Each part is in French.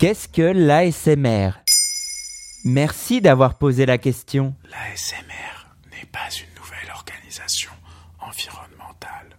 Qu'est-ce que l'ASMR Merci d'avoir posé la question. L'ASMR n'est pas une nouvelle organisation environnementale.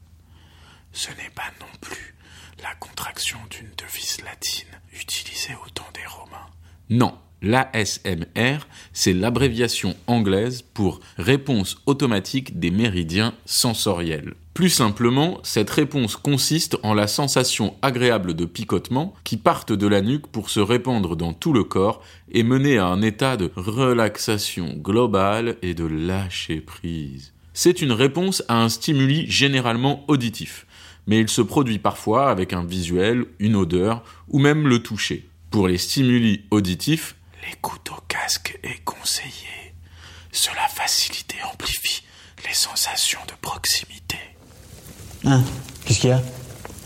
Ce n'est pas non plus la contraction d'une devise latine utilisée au temps des Romains. Non, l'ASMR, c'est l'abréviation anglaise pour réponse automatique des méridiens sensoriels. Plus simplement, cette réponse consiste en la sensation agréable de picotement qui partent de la nuque pour se répandre dans tout le corps et mener à un état de relaxation globale et de lâcher prise. C'est une réponse à un stimuli généralement auditif, mais il se produit parfois avec un visuel, une odeur ou même le toucher. Pour les stimuli auditifs, l'écoute au casque est conseillée. Cela facilite et amplifie les sensations de proximité. Hein Qu'est-ce qu'il y a?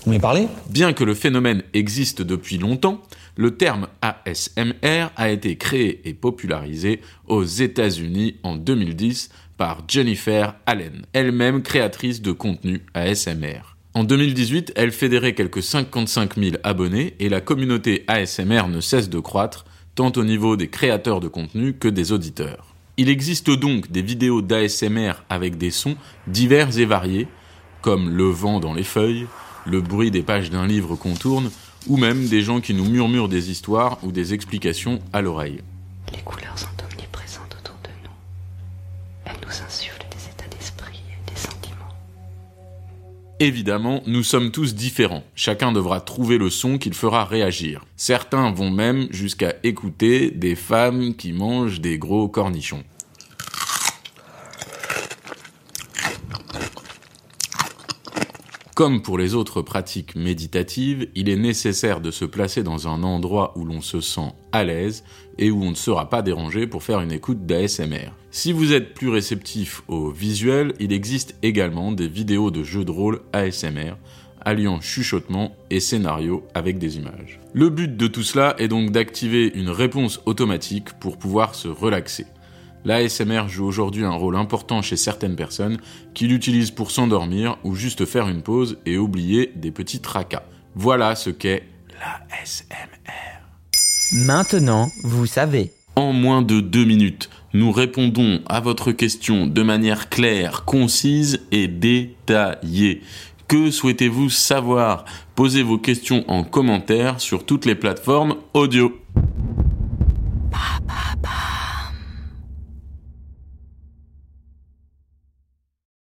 On m'est parlé? Bien que le phénomène existe depuis longtemps, le terme ASMR a été créé et popularisé aux États-Unis en 2010 par Jennifer Allen, elle-même créatrice de contenu ASMR. En 2018, elle fédérait quelques 55 000 abonnés et la communauté ASMR ne cesse de croître, tant au niveau des créateurs de contenu que des auditeurs. Il existe donc des vidéos d'ASMR avec des sons divers et variés, comme le vent dans les feuilles, le bruit des pages d'un livre qu'on tourne, ou même des gens qui nous murmurent des histoires ou des explications à l'oreille. Les couleurs sont omniprésentes autour de nous. Évidemment, nous sommes tous différents. Chacun devra trouver le son qu'il fera réagir. Certains vont même jusqu'à écouter des femmes qui mangent des gros cornichons. Comme pour les autres pratiques méditatives, il est nécessaire de se placer dans un endroit où l'on se sent à l'aise et où on ne sera pas dérangé pour faire une écoute d'ASMR. Si vous êtes plus réceptif au visuel, il existe également des vidéos de jeux de rôle ASMR alliant chuchotement et scénario avec des images. Le but de tout cela est donc d'activer une réponse automatique pour pouvoir se relaxer. L'ASMR joue aujourd'hui un rôle important chez certaines personnes qui l'utilisent pour s'endormir ou juste faire une pause et oublier des petits tracas. Voilà ce qu'est l'ASMR. Maintenant, vous savez. En moins de deux minutes, nous répondons à votre question de manière claire, concise et détaillée. Que souhaitez-vous savoir? Posez vos questions en commentaire sur toutes les plateformes audio.